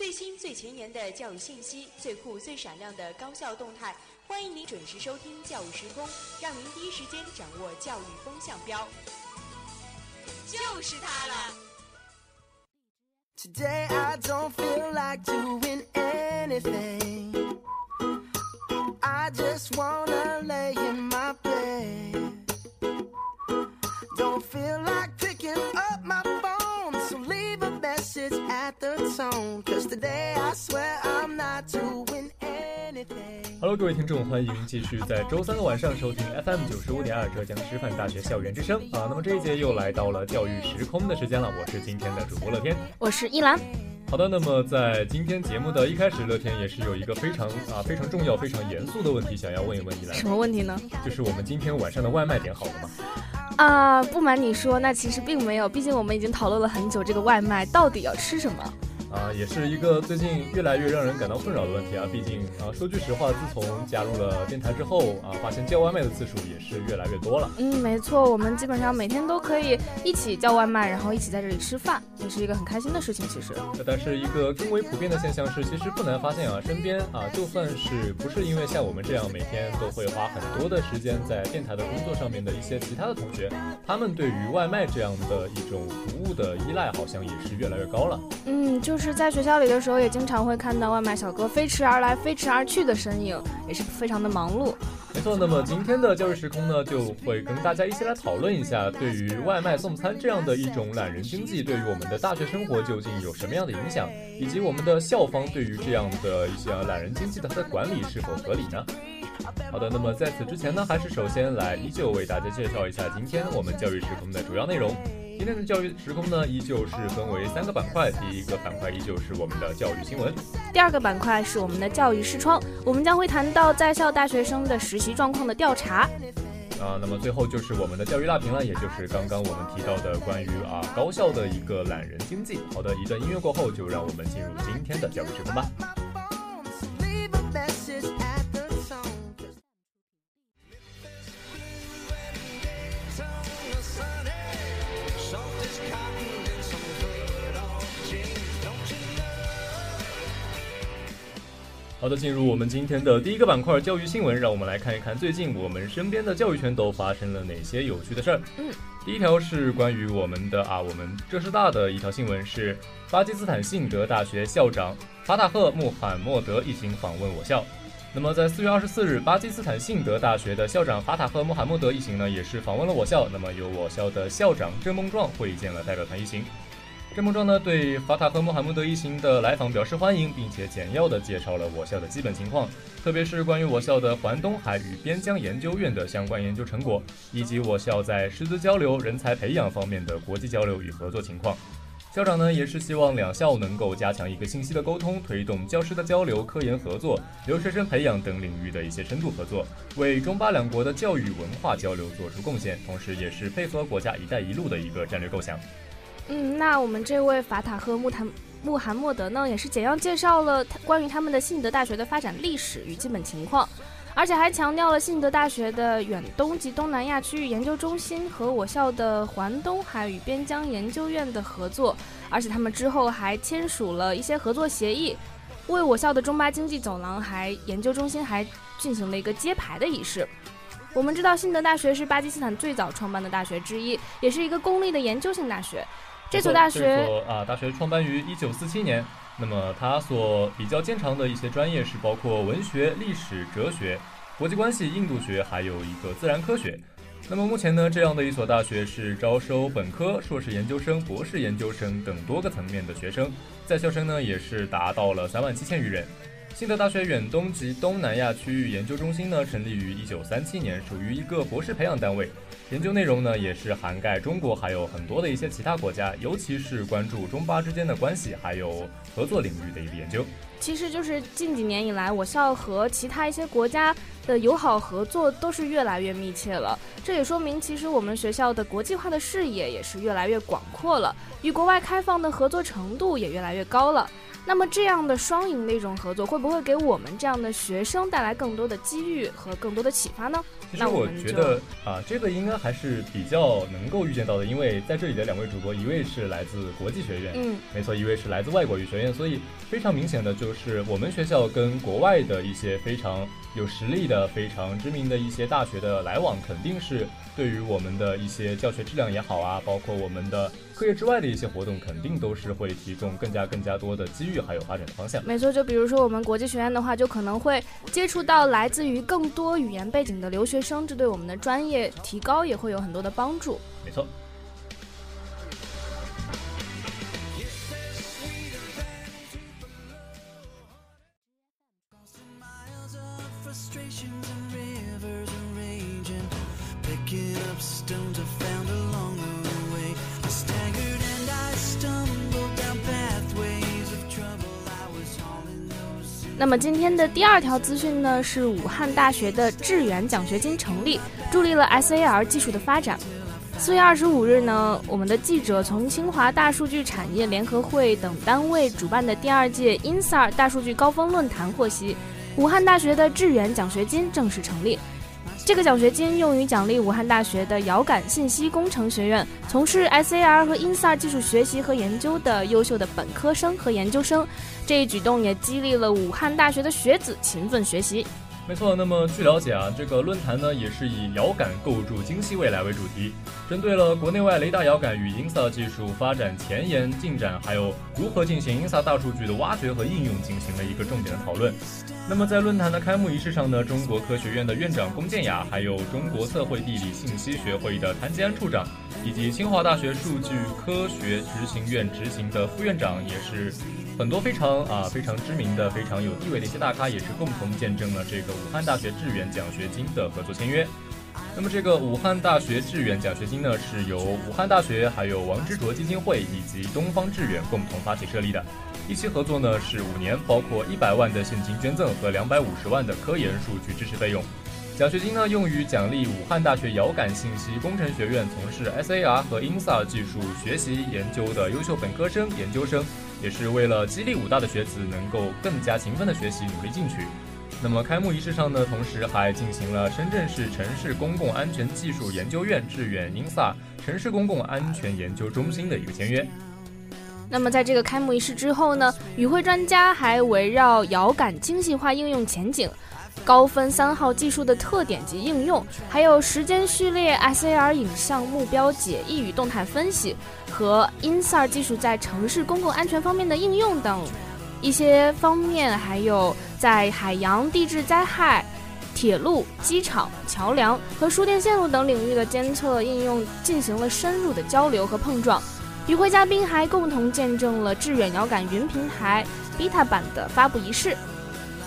最新最前沿的教育信息，最酷最闪亮的高校动态，欢迎您准时收听《教育时空》，让您第一时间掌握教育风向标。就是它了。Today I don't feel like doing anything. I just wanna lay in my bed. Don't feel like a message at the tone. Cause today I swear I'm not doing anything. Hello，各位听众，欢迎继续在周三的晚上收听 FM 九十五点二浙江师范大学校园之声啊。那么这一节又来到了教育时空的时间了，我是今天的主播乐天。我是依兰。好的，那么在今天节目的一开始，乐天也是有一个非常啊非常重要、非常严肃的问题想要问一问依兰，什么问题呢？就是我们今天晚上的外卖点好了吗？啊，不瞒你说，那其实并没有，毕竟我们已经讨论了很久，这个外卖到底要吃什么。啊，也是一个最近越来越让人感到困扰的问题啊。毕竟啊，说句实话，自从加入了电台之后啊，发现叫外卖的次数也是越来越多了。嗯，没错，我们基本上每天都可以一起叫外卖，然后一起在这里吃饭，也是一个很开心的事情。其实，但是一个更为普遍的现象是，其实不难发现啊，身边啊，就算是不是因为像我们这样每天都会花很多的时间在电台的工作上面的一些其他的同学，他们对于外卖这样的一种服务的依赖，好像也是越来越高了。嗯，就是就是在学校里的时候，也经常会看到外卖小哥飞驰而来、飞驰而去的身影，也是非常的忙碌。没错，那么今天的教育时空呢，就会跟大家一起来讨论一下，对于外卖送餐这样的一种懒人经济，对于我们的大学生活究竟有什么样的影响，以及我们的校方对于这样的一些懒人经济的它的管理是否合理呢？好的，那么在此之前呢，还是首先来依旧为大家介绍一下今天我们教育时空的主要内容。今天的教育时空呢，依旧是分为三个板块。第一个板块依旧是我们的教育新闻，第二个板块是我们的教育视窗，我们将会谈到在校大学生的实习状况的调查。啊，那么最后就是我们的教育辣评了，也就是刚刚我们提到的关于啊高校的一个懒人经济。好的，一段音乐过后，就让我们进入今天的教育时空吧。的，进入我们今天的第一个板块——教育新闻，让我们来看一看最近我们身边的教育圈都发生了哪些有趣的事儿。嗯，第一条是关于我们的啊，我们浙师大的一条新闻是巴基斯坦信德大学校长法塔赫·穆罕默德一行访问我校。那么在四月二十四日，巴基斯坦信德大学的校长法塔赫·穆罕默德一行呢，也是访问了我校。那么由我校的校长郑梦壮会见了代表团一行。郑梦壮呢对法塔赫穆罕默德一行的来访表示欢迎，并且简要的介绍了我校的基本情况，特别是关于我校的环东海与边疆研究院的相关研究成果，以及我校在师资交流、人才培养方面的国际交流与合作情况。校长呢也是希望两校能够加强一个信息的沟通，推动教师的交流、科研合作、留学生培养等领域的一些深度合作，为中巴两国的教育文化交流做出贡献，同时也是配合国家“一带一路”的一个战略构想。嗯，那我们这位法塔赫穆坦穆罕默德呢，也是简要介绍了他关于他们的信德大学的发展历史与基本情况，而且还强调了信德大学的远东及东南亚区域研究中心和我校的环东海与边疆研究院的合作，而且他们之后还签署了一些合作协议，为我校的中巴经济走廊还研究中心还进行了一个揭牌的仪式。我们知道，信德大学是巴基斯坦最早创办的大学之一，也是一个公立的研究性大学。这所大学这所啊大学创办于一九四七年，那么它所比较兼长的一些专业是包括文学、历史、哲学、国际关系、印度学，还有一个自然科学。那么目前呢，这样的一所大学是招收本科、硕士研究生、博士研究生等多个层面的学生，在校生呢也是达到了三万七千余人。信德大学远东及东南亚区域研究中心呢，成立于一九三七年，属于一个博士培养单位。研究内容呢，也是涵盖中国还有很多的一些其他国家，尤其是关注中巴之间的关系还有合作领域的一个研究。其实就是近几年以来，我校和其他一些国家的友好合作都是越来越密切了。这也说明，其实我们学校的国际化的视野也是越来越广阔了，与国外开放的合作程度也越来越高了。那么这样的双赢的一种合作，会不会给我们这样的学生带来更多的机遇和更多的启发呢？其实我觉得啊，这个应该还是比较能够预见到的，因为在这里的两位主播，一位是来自国际学院，嗯，没错，一位是来自外国语学院，所以非常明显的就是我们学校跟国外的一些非常有实力的、非常知名的一些大学的来往，肯定是。对于我们的一些教学质量也好啊，包括我们的课业之外的一些活动，肯定都是会提供更加更加多的机遇，还有发展的方向。没错，就比如说我们国际学院的话，就可能会接触到来自于更多语言背景的留学生，这对我们的专业提高也会有很多的帮助。没错。那么今天的第二条资讯呢，是武汉大学的致远奖学金成立，助力了 SAR 技术的发展。四月二十五日呢，我们的记者从清华大数据产业联合会等单位主办的第二届 INSAR 大数据高峰论坛获悉，武汉大学的致远奖学金正式成立。这个奖学金用于奖励武汉大学的遥感信息工程学院从事 SAR 和 INSAR 技术学习和研究的优秀的本科生和研究生。这一举动也激励了武汉大学的学子勤奋学习。没错，那么据了解啊，这个论坛呢也是以遥感构筑精细未来为主题，针对了国内外雷达遥感与 INSA 技术发展前沿进展，还有如何进行 INSA 大数据的挖掘和应用，进行了一个重点的讨论。那么在论坛的开幕仪式上呢，中国科学院的院长龚建雅，还有中国测绘地理信息学会的谭吉安处长，以及清华大学数据科学执行院执行的副院长，也是。很多非常啊非常知名的、非常有地位的一些大咖，也是共同见证了这个武汉大学致远奖学金的合作签约。那么，这个武汉大学致远奖学金呢，是由武汉大学、还有王之卓基金会以及东方致远共同发起设立的。一期合作呢是五年，包括一百万的现金捐赠和两百五十万的科研数据支持费用。奖学金呢用于奖励武汉大学遥感信息工程学院从事 SAR 和 InSAR 技术学习研究的优秀本科生、研究生。也是为了激励武大的学子能够更加勤奋的学习，努力进取。那么开幕仪式上呢，同时还进行了深圳市城市公共安全技术研究院致远 InSAR 城市公共安全研究中心的一个签约。那么在这个开幕仪式之后呢，与会专家还围绕遥感精细化应用前景。高分三号技术的特点及应用，还有时间序列 SAR 影像目标解译与动态分析，和 INSAR 技术在城市公共安全方面的应用等一些方面，还有在海洋地质灾害、铁路、机场、桥梁和输电线路等领域的监测应用进行了深入的交流和碰撞。与会嘉宾还共同见证了致远遥感云平台 Beta 版的发布仪式。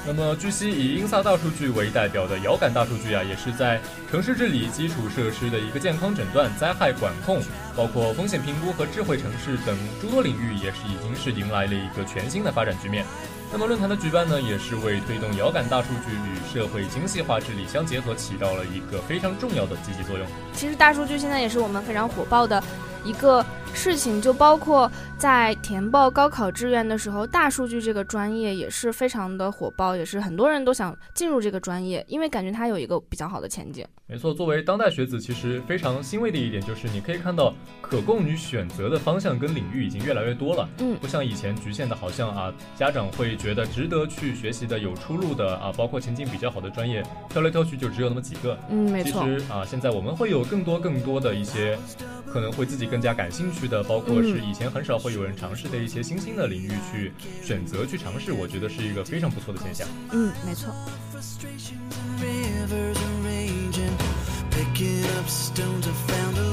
那么，据悉，以英萨大数据为代表的遥感大数据啊，也是在城市治理、基础设施的一个健康诊断、灾害管控，包括风险评估和智慧城市等诸多领域，也是已经是迎来了一个全新的发展局面。那么，论坛的举办呢，也是为推动遥感大数据与社会精细化治理相结合，起到了一个非常重要的积极作用。其实，大数据现在也是我们非常火爆的一个。事情就包括在填报高考志愿的时候，大数据这个专业也是非常的火爆，也是很多人都想进入这个专业，因为感觉它有一个比较好的前景。没错，作为当代学子，其实非常欣慰的一点就是，你可以看到可供你选择的方向跟领域已经越来越多了。嗯，不像以前局限的，好像啊，家长会觉得值得去学习的、有出路的啊，包括前景比较好的专业，挑来挑去就只有那么几个。嗯，没错。其实啊，现在我们会有更多更多的一些可能会自己更加感兴趣的，包括是以前很少会有人尝试的一些新兴的领域去选择去尝试，我觉得是一个非常不错的现象。嗯，没错。Picking up stones I found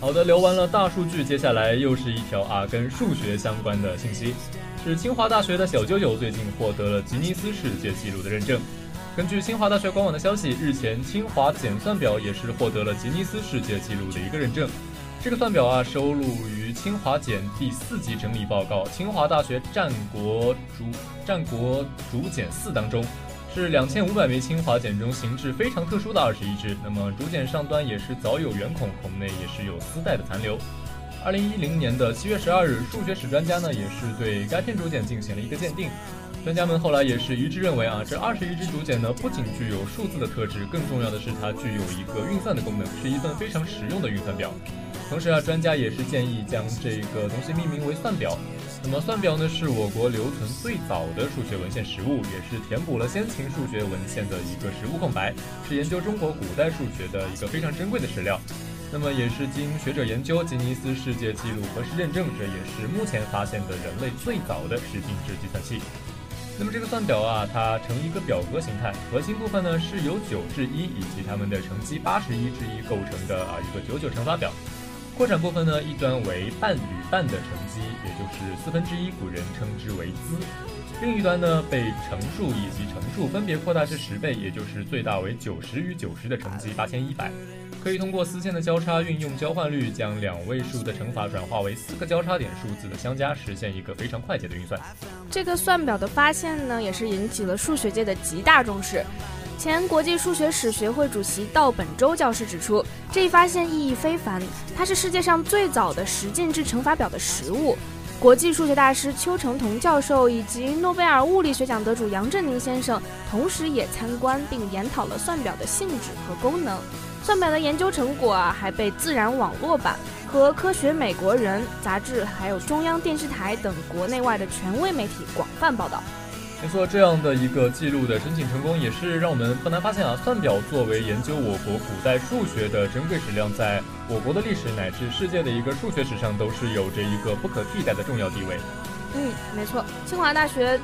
好的，聊完了大数据，接下来又是一条啊跟数学相关的信息。是清华大学的小九九最近获得了吉尼斯世界纪录的认证。根据清华大学官网的消息，日前清华简算表也是获得了吉尼斯世界纪录的一个认证。这个算表啊，收录于清华简第四级整理报告《清华大学战国竹战国竹简四》当中，是两千五百枚清华简中形制非常特殊的二十一支。那么竹简上端也是早有圆孔，孔内也是有丝带的残留。二零一零年的七月十二日，数学史专家呢也是对该片竹简进行了一个鉴定。专家们后来也是一致认为啊，这二十一支竹简呢，不仅具有数字的特质，更重要的是它具有一个运算的功能，是一份非常实用的运算表。同时啊，专家也是建议将这个东西命名为算表。那么算表呢，是我国留存最早的数学文献实物，也是填补了先秦数学文献的一个实物空白，是研究中国古代数学的一个非常珍贵的史料。那么也是经学者研究，吉尼斯世界纪录核实认证，这也是目前发现的人类最早的十进制计算器。那么这个算表啊，它呈一个表格形态，核心部分呢是由九至一以及它们的乘积八十一之一构成的啊一个九九乘法表。扩展部分呢，一端为半与半的乘积，也就是四分之一，古人称之为兹；另一端呢被乘数以及乘数分别扩大至十倍，也就是最大为九十与九十的乘积八千一百。可以通过丝线的交叉，运用交换律，将两位数的乘法转化为四个交叉点数字的相加，实现一个非常快捷的运算。这个算表的发现呢，也是引起了数学界的极大重视。前国际数学史学会主席道本周教授指出，这一发现意义非凡，它是世界上最早的十进制乘法表的实物。国际数学大师邱成桐教授以及诺贝尔物理学奖得主杨振宁先生，同时也参观并研讨了算表的性质和功能。算表的研究成果啊，还被《自然》网络版和《科学美国人》杂志，还有中央电视台等国内外的权威媒体广泛报道。没错，这样的一个记录的申请成功，也是让我们不难发现啊，算表作为研究我国古代数学的珍贵史料，在我国的历史乃至世界的一个数学史上，都是有着一个不可替代的重要地位。嗯，没错，清华大学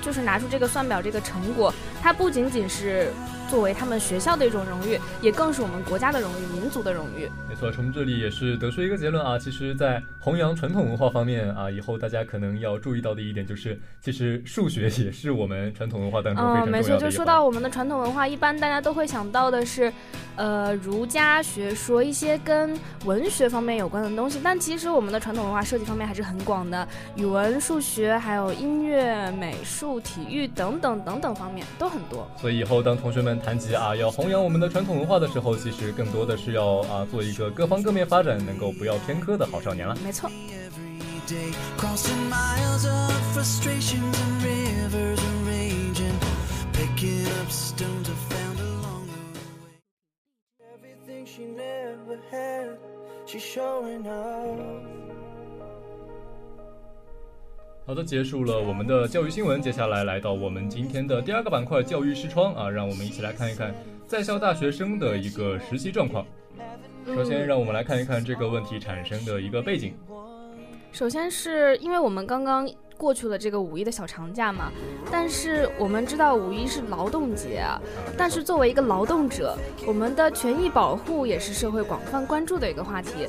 就是拿出这个算表这个成果，它不仅仅是。作为他们学校的一种荣誉，也更是我们国家的荣誉、民族的荣誉。没错，从这里也是得出一个结论啊，其实，在弘扬传统文化方面啊，以后大家可能要注意到的一点就是，其实数学也是我们传统文化当中非常重要的。没错，就说到我们的传统文化，一般大家都会想到的是，呃，儒家学说一些跟文学方面有关的东西。但其实我们的传统文化涉及方面还是很广的，语文、数学，还有音乐、美术、体育等等等等方面都很多。所以以后当同学们。谈及啊，要弘扬我们的传统文化的时候，其实更多的是要啊，做一个各方各面发展，能够不要偏科的好少年了。没错。好的，结束了我们的教育新闻，接下来来到我们今天的第二个板块——教育视窗啊，让我们一起来看一看在校大学生的一个实习状况。首先，让我们来看一看这个问题产生的一个背景。首先是因为我们刚刚过去了这个五一的小长假嘛，但是我们知道五一是劳动节啊，但是作为一个劳动者，我们的权益保护也是社会广泛关注的一个话题。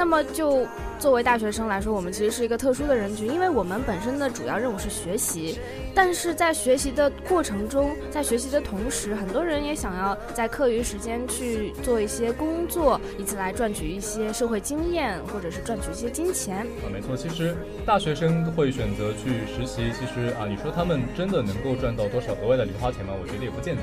那么就。作为大学生来说，我们其实是一个特殊的人群，因为我们本身的主要任务是学习，但是在学习的过程中，在学习的同时，很多人也想要在课余时间去做一些工作，以此来赚取一些社会经验，或者是赚取一些金钱。啊，没错，其实大学生会选择去实习，其实啊，你说他们真的能够赚到多少额外的零花钱吗？我觉得也不见得。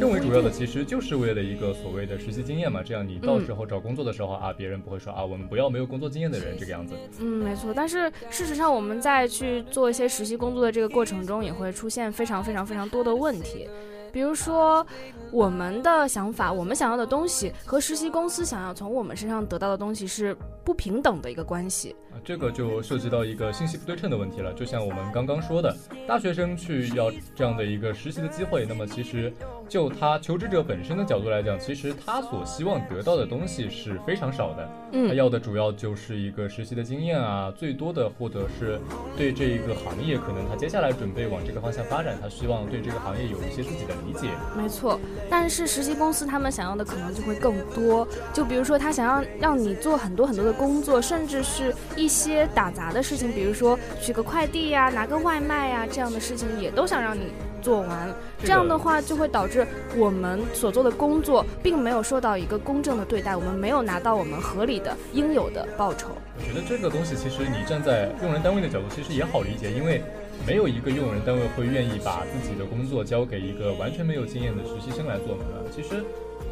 更为主要的，其实就是为了一个所谓的实习经验嘛，这样你到时候找工作的时候啊，别人不会说啊，我们不要没有工作经验的人。这个样子，嗯，没错。但是事实上，我们在去做一些实习工作的这个过程中，也会出现非常非常非常多的问题。比如说，我们的想法，我们想要的东西，和实习公司想要从我们身上得到的东西是不平等的一个关系。这个就涉及到一个信息不对称的问题了。就像我们刚刚说的，大学生去要这样的一个实习的机会，那么其实就他求职者本身的角度来讲，其实他所希望得到的东西是非常少的。嗯，他要的主要就是一个实习的经验啊，最多的或者是对这一个行业，可能他接下来准备往这个方向发展，他希望对这个行业有一些自己的。理解没错，但是实习公司他们想要的可能就会更多。就比如说，他想要让你做很多很多的工作，甚至是一些打杂的事情，比如说取个快递呀、拿个外卖呀这样的事情，也都想让你做完，这样的话就会导致我们所做的工作并没有受到一个公正的对待，我们没有拿到我们合理的应有的报酬。我觉得这个东西其实你站在用人单位的角度，其实也好理解，因为没有一个用人单位会愿意把自己的工作交给一个完全没有经验的实习生来做嘛。其实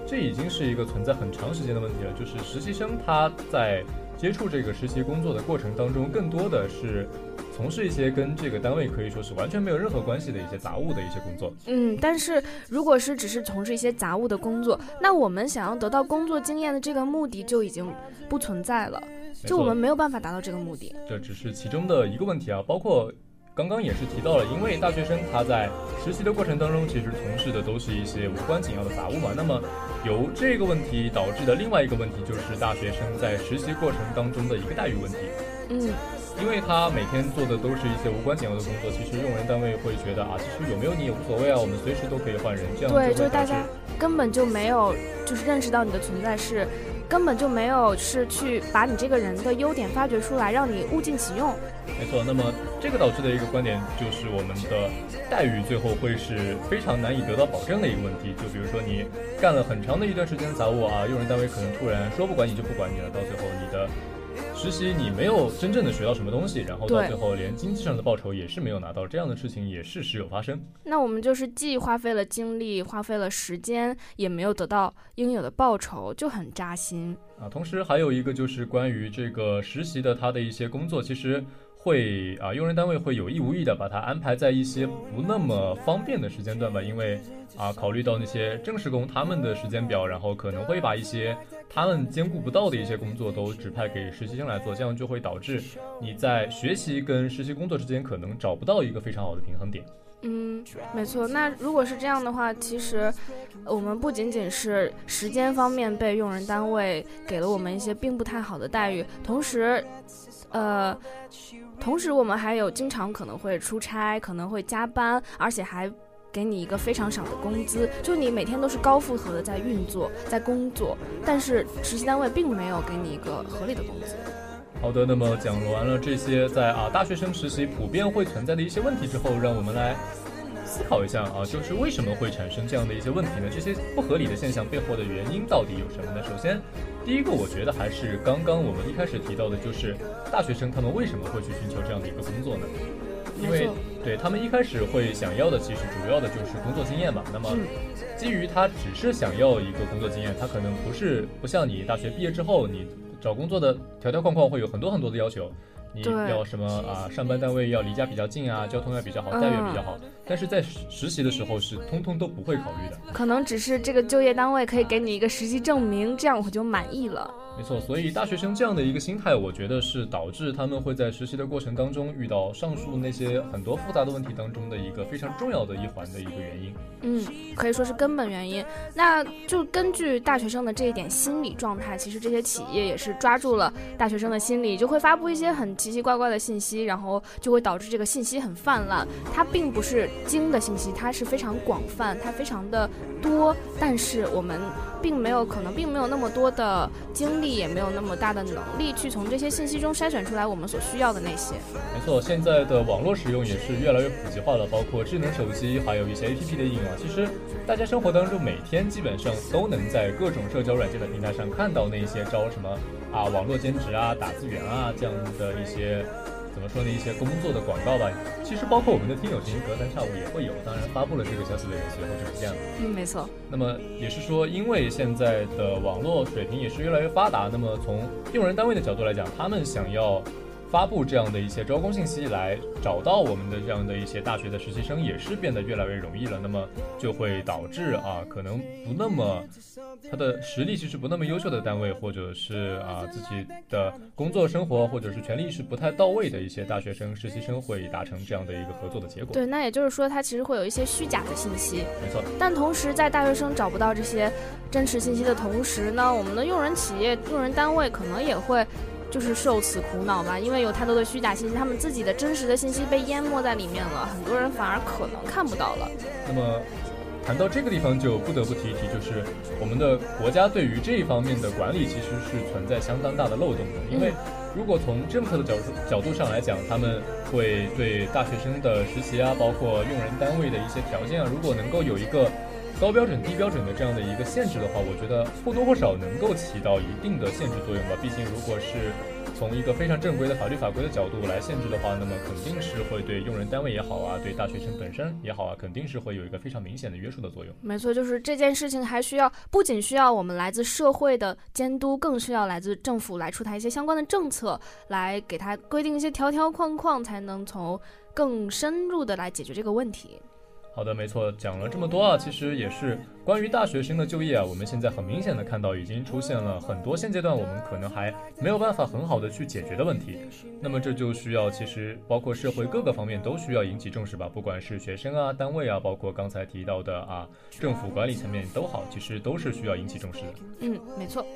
这已经是一个存在很长时间的问题了，就是实习生他在。接触这个实习工作的过程当中，更多的是从事一些跟这个单位可以说是完全没有任何关系的一些杂物的一些工作。嗯，但是如果是只是从事一些杂物的工作，那我们想要得到工作经验的这个目的就已经不存在了，就我们没有办法达到这个目的。这只是其中的一个问题啊，包括。刚刚也是提到了，因为大学生他在实习的过程当中，其实从事的都是一些无关紧要的杂物嘛。那么由这个问题导致的另外一个问题，就是大学生在实习过程当中的一个待遇问题。嗯，因为他每天做的都是一些无关紧要的工作，其实用人单位会觉得啊，其实有没有你也无所谓啊，我们随时都可以换人。这样对，就是大家根本就没有就是认识到你的存在是。根本就没有是去把你这个人的优点发掘出来，让你物尽其用。没错，那么这个导致的一个观点就是我们的待遇最后会是非常难以得到保证的一个问题。就比如说你干了很长的一段时间的杂物啊，用人单位可能突然说不管你就不管你了，到最后你的。实习你没有真正的学到什么东西，然后到最后连经济上的报酬也是没有拿到，这样的事情也是时有发生。那我们就是既花费了精力，花费了时间，也没有得到应有的报酬，就很扎心啊。同时还有一个就是关于这个实习的他的一些工作，其实。会啊，用人单位会有意无意的把它安排在一些不那么方便的时间段吧，因为啊，考虑到那些正式工他们的时间表，然后可能会把一些他们兼顾不到的一些工作都指派给实习生来做，这样就会导致你在学习跟实习工作之间可能找不到一个非常好的平衡点。嗯，没错。那如果是这样的话，其实我们不仅仅是时间方面被用人单位给了我们一些并不太好的待遇，同时，呃。同时，我们还有经常可能会出差，可能会加班，而且还给你一个非常少的工资，就你每天都是高负荷的在运作，在工作，但是实习单位并没有给你一个合理的工资。好的，那么讲完了这些在啊大学生实习普遍会存在的一些问题之后，让我们来。思考一下啊，就是为什么会产生这样的一些问题呢？这些不合理的现象背后的原因到底有什么呢？首先，第一个我觉得还是刚刚我们一开始提到的，就是大学生他们为什么会去寻求这样的一个工作呢？因为对他们一开始会想要的，其实主要的就是工作经验嘛。那么，基于他只是想要一个工作经验，他可能不是不像你大学毕业之后，你找工作的条条框框会有很多很多的要求。你要什么啊？上班单位要离家比较近啊，交通要比较好，待遇比较好。但是在实习的时候是通通都不会考虑的。可能只是这个就业单位可以给你一个实习证明，这样我就满意了。没错，所以大学生这样的一个心态，我觉得是导致他们会在实习的过程当中遇到上述那些很多复杂的问题当中的一个非常重要的一环的一个原因。嗯，可以说是根本原因。那就根据大学生的这一点心理状态，其实这些企业也是抓住了大学生的心理，就会发布一些很奇奇怪怪的信息，然后就会导致这个信息很泛滥。它并不是精的信息，它是非常广泛，它非常的多，但是我们并没有可能并没有那么多的精力，也没有那么大的能力去从这些信息中筛选出来我们所需要的那些。没错，现在的网络使用也是越来越普及化了，包括智能手机，还有一些 APP 的应用。其实，大家生活当中每天基本上都能在各种社交软件的平台上看到那些招什么啊网络兼职啊、打字员啊这样的一些怎么说呢一些工作的广告吧。其实包括我们的听友群隔三差五也会有，当然发布了这个消息的人随后就不见了。嗯，没错。那么也是说，因为现在的网络水平也是越来越发达，那么从用人单位的角度来讲，他们想要。发布这样的一些招工信息来找到我们的这样的一些大学的实习生也是变得越来越容易了，那么就会导致啊，可能不那么他的实力其实不那么优秀的单位，或者是啊自己的工作生活或者是权利意识不太到位的一些大学生实习生会达成这样的一个合作的结果。对，那也就是说他其实会有一些虚假的信息。没错。但同时在大学生找不到这些真实信息的同时呢，我们的用人企业、用人单位可能也会。就是受此苦恼吧，因为有太多的虚假信息，他们自己的真实的信息被淹没在里面了，很多人反而可能看不到了。那么，谈到这个地方，就不得不提一提，就是我们的国家对于这一方面的管理其实是存在相当大的漏洞的，因为如果从政策的角度角度上来讲，他们会对大学生的实习啊，包括用人单位的一些条件啊，如果能够有一个高标准、低标准的这样的一个限制的话，我觉得或多或少能够起到一定的限制作用吧。毕竟，如果是从一个非常正规的法律法规的角度来限制的话，那么肯定是会对用人单位也好啊，对大学生本身也好啊，肯定是会有一个非常明显的约束的作用。没错，就是这件事情还需要不仅需要我们来自社会的监督，更需要来自政府来出台一些相关的政策，来给他规定一些条条框框，才能从更深入的来解决这个问题。好的，没错，讲了这么多啊，其实也是关于大学生的就业啊。我们现在很明显的看到，已经出现了很多现阶段我们可能还没有办法很好的去解决的问题。那么这就需要，其实包括社会各个方面都需要引起重视吧。不管是学生啊、单位啊，包括刚才提到的啊，政府管理层面都好，其实都是需要引起重视的。嗯，没错。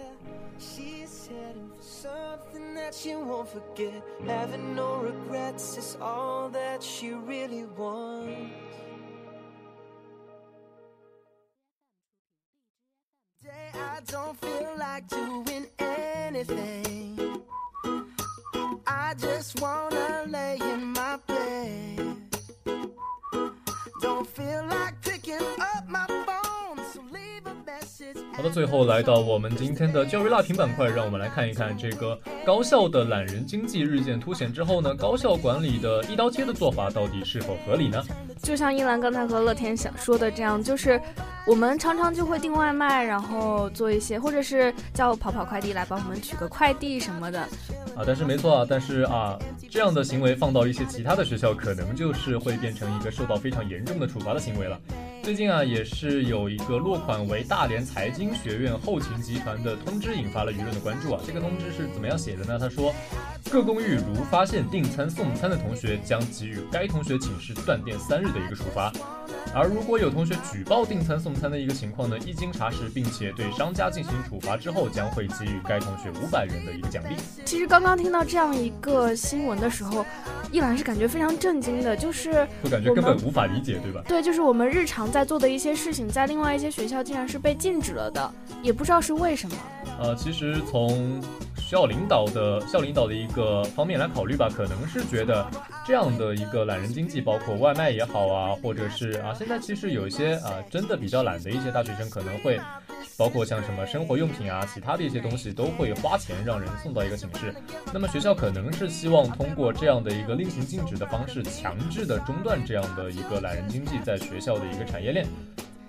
I don't feel like doing anything. I just wanna lay in my bed. Don't feel like picking up my phone, 好的，最后来到我们今天的教育辣评板块，让我们来看一看这个高校的懒人经济日渐凸显之后呢，高校管理的一刀切的做法到底是否合理呢？就像一兰刚才和乐天想说的这样，就是我们常常就会订外卖，然后做一些，或者是叫跑跑快递来帮我们取个快递什么的。啊，但是没错啊，但是啊，这样的行为放到一些其他的学校，可能就是会变成一个受到非常严重的处罚的行为了。最近啊，也是有一个落款为大连财经学院后勤集团的通知引发了舆论的关注啊。这个通知是怎么样写的呢？他说，各公寓如发现订餐送餐的同学，将给予该同学寝室断电三日的一个处罚。而如果有同学举报订餐送餐的一个情况呢，一经查实，并且对商家进行处罚之后，将会给予该同学五百元的一个奖励。其实刚刚听到这样一个新闻的时候，一兰是感觉非常震惊的，就是我感觉根本无法理解，对吧？对，就是我们日常在做的一些事情，在另外一些学校竟然是被禁止了的，也不知道是为什么。呃，其实从需要领导的校领导的一个方面来考虑吧，可能是觉得这样的一个懒人经济，包括外卖也好啊，或者是啊，现在其实有一些啊真的比较懒的一些大学生，可能会包括像什么生活用品啊，其他的一些东西都会花钱让人送到一个寝室。那么学校可能是希望通过这样的一个令行禁止的方式，强制的中断这样的一个懒人经济在学校的一个产业链。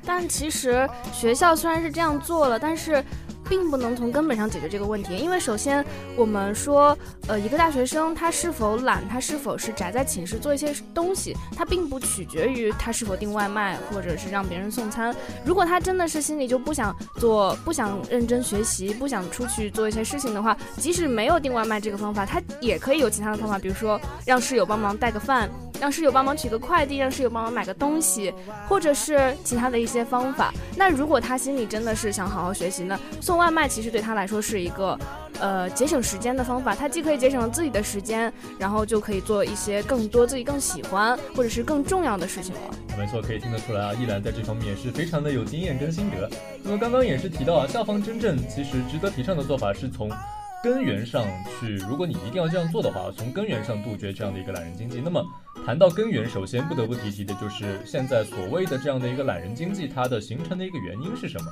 但其实学校虽然是这样做了，但是。并不能从根本上解决这个问题，因为首先我们说，呃，一个大学生他是否懒，他是否是宅在寝室做一些东西，他并不取决于他是否订外卖或者是让别人送餐。如果他真的是心里就不想做，不想认真学习，不想出去做一些事情的话，即使没有订外卖这个方法，他也可以有其他的方法，比如说让室友帮忙带个饭，让室友帮忙取个快递，让室友帮忙买个东西，或者是其他的一些方法。那如果他心里真的是想好好学习呢，送。外卖其实对他来说是一个，呃，节省时间的方法。他既可以节省自己的时间，然后就可以做一些更多自己更喜欢或者是更重要的事情了。没错，可以听得出来啊，依兰在这方面也是非常的有经验跟心得。那么刚刚也是提到啊，校方真正其实值得提倡的做法是从。根源上去，如果你一定要这样做的话，从根源上杜绝这样的一个懒人经济。那么谈到根源，首先不得不提及的就是现在所谓的这样的一个懒人经济，它的形成的一个原因是什么？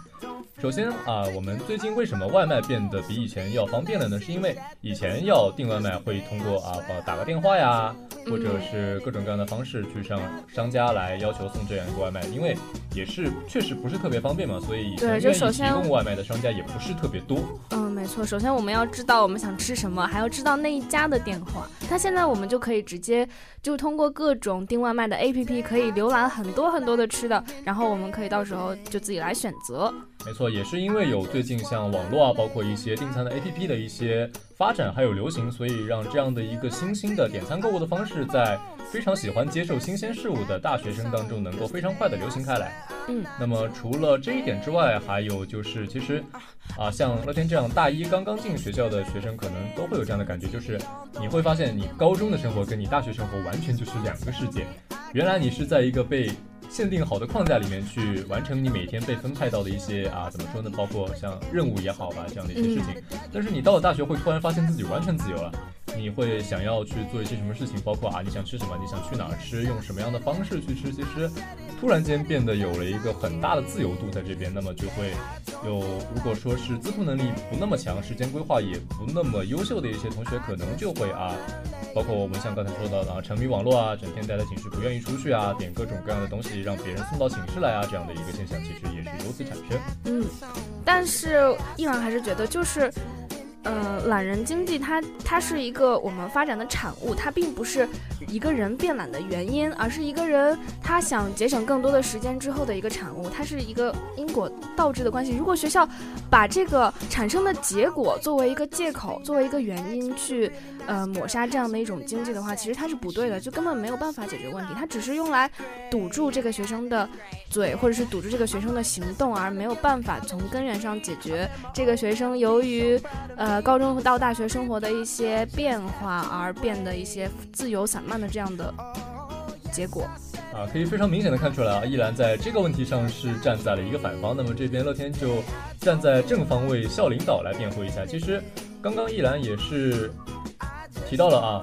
首先啊，我们最近为什么外卖变得比以前要方便了呢？是因为以前要订外卖会通过啊，打个电话呀，或者是各种各样的方式去上商家来要求送这样一个外卖，因为也是确实不是特别方便嘛，所以对，就首先提供外卖的商家也不是特别多。嗯，没错，首先我们要。知道我们想吃什么，还要知道那一家的电话。那现在我们就可以直接就通过各种订外卖的 APP，可以浏览很多很多的吃的，然后我们可以到时候就自己来选择。没错，也是因为有最近像网络啊，包括一些订餐的 APP 的一些发展还有流行，所以让这样的一个新兴的点餐购物的方式，在非常喜欢接受新鲜事物的大学生当中，能够非常快的流行开来。嗯，那么除了这一点之外，还有就是，其实啊，像乐天这样大一刚刚进学校的学生，可能都会有这样的感觉，就是你会发现，你高中的生活跟你大学生活完全就是两个世界。原来你是在一个被限定好的框架里面去完成你每天被分派到的一些啊，怎么说呢？包括像任务也好吧，这样的一些事情。但是你到了大学，会突然发现自己完全自由了。你会想要去做一些什么事情？包括啊，你想吃什么？你想去哪儿吃？用什么样的方式去吃？其实，突然间变得有了一个很大的自由度在这边，那么就会有，如果说是自控能力不那么强，时间规划也不那么优秀的一些同学，可能就会啊，包括我们像刚才说到的啊，沉迷网络啊，整天待在寝室不愿意出去啊，点各种各样的东西让别人送到寝室来啊，这样的一个现象，其实也是由此产生。嗯，但是依然还是觉得就是。呃，懒人经济它它是一个我们发展的产物，它并不是一个人变懒的原因，而是一个人他想节省更多的时间之后的一个产物，它是一个因果倒置的关系。如果学校把这个产生的结果作为一个借口，作为一个原因去呃抹杀这样的一种经济的话，其实它是不对的，就根本没有办法解决问题。它只是用来堵住这个学生的嘴，或者是堵住这个学生的行动，而没有办法从根源上解决这个学生由于呃。高中到大学生活的一些变化，而变得一些自由散漫的这样的结果啊，可以非常明显的看出来啊，依兰在这个问题上是站在了一个反方，那么这边乐天就站在正方为校领导来辩护一下。其实刚刚依兰也是提到了啊。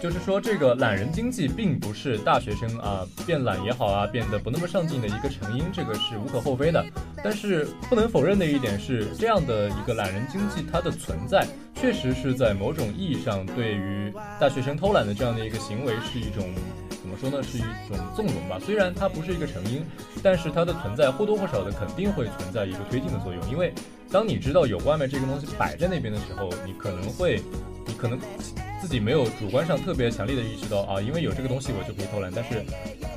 就是说，这个懒人经济并不是大学生啊变懒也好啊，变得不那么上进的一个成因，这个是无可厚非的。但是不能否认的一点是，这样的一个懒人经济，它的存在确实是在某种意义上对于大学生偷懒的这样的一个行为是一种怎么说呢？是一种纵容吧。虽然它不是一个成因，但是它的存在或多或少的肯定会存在一个推进的作用。因为当你知道有外卖这个东西摆在那边的时候，你可能会，你可能。自己没有主观上特别强烈的意识到啊，因为有这个东西我就可以偷懒，但是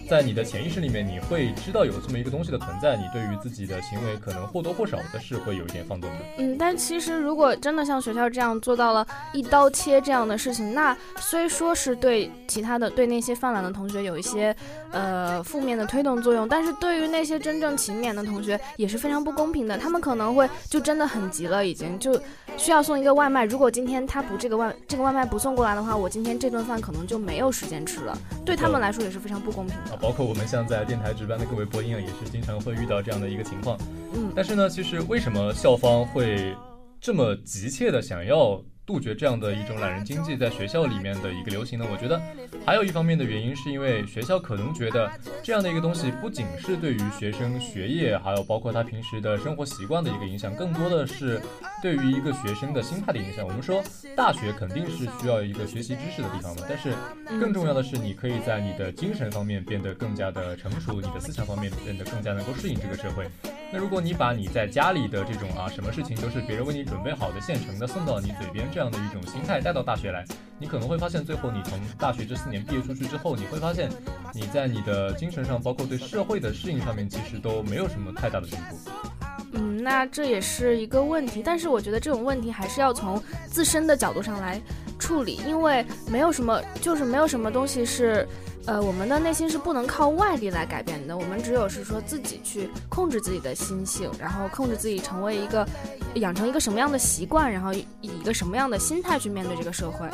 在你的潜意识里面，你会知道有这么一个东西的存在，你对于自己的行为可能或多或少的是会有一点放纵的。嗯，但其实如果真的像学校这样做到了一刀切这样的事情，那虽说是对其他的对那些犯懒的同学有一些呃负面的推动作用，但是对于那些真正勤勉的同学也是非常不公平的。他们可能会就真的很急了，已经就需要送一个外卖，如果今天他不这个外这个外卖不送。过来的话，我今天这顿饭可能就没有时间吃了，对他们来说也是非常不公平的。包括我们像在电台值班的各位播音啊，也是经常会遇到这样的一个情况。嗯，但是呢，其实为什么校方会这么急切的想要？杜绝这样的一种懒人经济在学校里面的一个流行呢？我觉得还有一方面的原因，是因为学校可能觉得这样的一个东西不仅是对于学生学业，还有包括他平时的生活习惯的一个影响，更多的是对于一个学生的心态的影响。我们说大学肯定是需要一个学习知识的地方嘛，但是更重要的是，你可以在你的精神方面变得更加的成熟，你的思想方面变得更加能够适应这个社会。那如果你把你在家里的这种啊，什么事情都是别人为你准备好的现成的送到你嘴边。这样的一种心态带到大学来，你可能会发现，最后你从大学这四年毕业出去之后，你会发现你在你的精神上，包括对社会的适应上面，其实都没有什么太大的进步。嗯，那这也是一个问题，但是我觉得这种问题还是要从自身的角度上来处理，因为没有什么，就是没有什么东西是。呃，我们的内心是不能靠外力来改变的，我们只有是说自己去控制自己的心性，然后控制自己成为一个，养成一个什么样的习惯，然后以一个什么样的心态去面对这个社会。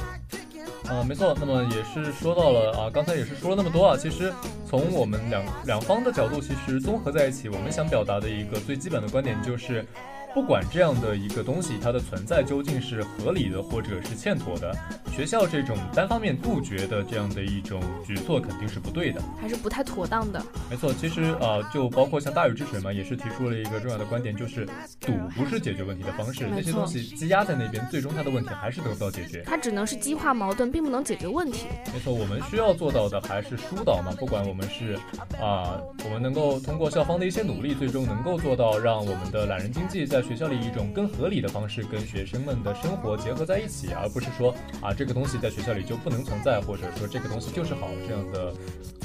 啊，没错，那么也是说到了啊，刚才也是说了那么多啊，其实从我们两两方的角度，其实综合在一起，我们想表达的一个最基本的观点就是。不管这样的一个东西，它的存在究竟是合理的，或者是欠妥的，学校这种单方面杜绝的这样的一种举措肯定是不对的，还是不太妥当的。没错，其实啊，就包括像大禹治水嘛，也是提出了一个重要的观点，就是堵不是解决问题的方式，那些东西积压在那边，最终它的问题还是得不到解决。它只能是激化矛盾，并不能解决问题。没错，我们需要做到的还是疏导嘛，不管我们是啊，我们能够通过校方的一些努力，最终能够做到让我们的懒人经济在学校里一种更合理的方式跟学生们的生活结合在一起，而不是说啊这个东西在学校里就不能存在，或者说这个东西就是好这样的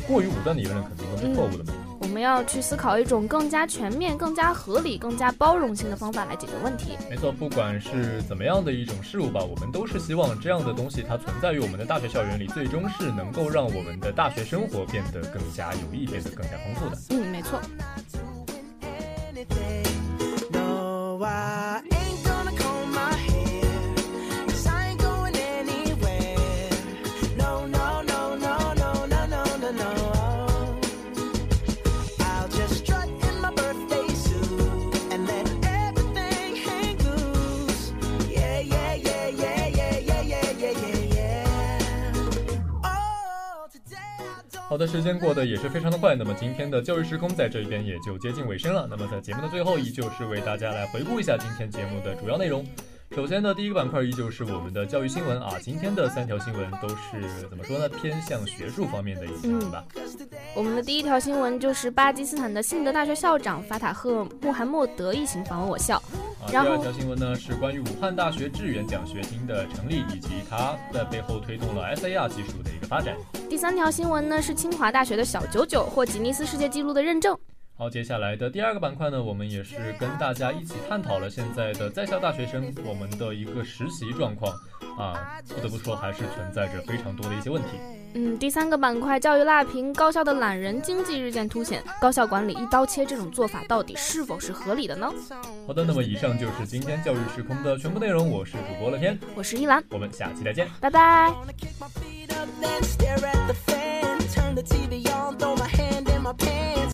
过于武断的言论肯定都是错误的嘛。我们要去思考一种更加全面、更加合理、更加包容性的方法来解决问题。没错，不管是怎么样的一种事物吧，我们都是希望这样的东西它存在于我们的大学校园里，最终是能够让我们的大学生活变得更加有益，变得更加丰富的。嗯，没错。why. 好的，时间过得也是非常的快，那么今天的教育时空在这一边也就接近尾声了。那么在节目的最后，依旧是为大家来回顾一下今天节目的主要内容。首先呢，第一个板块依旧是我们的教育新闻啊。今天的三条新闻都是怎么说呢？偏向学术方面的一些新闻吧。我们的第一条新闻就是巴基斯坦的信德大学校长法塔赫·穆罕默德一行访问我校。啊，第二条新闻呢是关于武汉大学致远奖学金的成立，以及它在背后推动了 SAR 技术的一个发展。第三条新闻呢是清华大学的小九九获吉尼斯世界纪录的认证。好，接下来的第二个板块呢，我们也是跟大家一起探讨了现在的在校大学生我们的一个实习状况啊，不得不说还是存在着非常多的一些问题。嗯，第三个板块教育辣评，高校的懒人经济日渐凸显，高校管理一刀切这种做法到底是否是合理的呢？好的，那么以上就是今天教育时空的全部内容，我是主播乐天，我是依兰，我们下期再见，拜拜。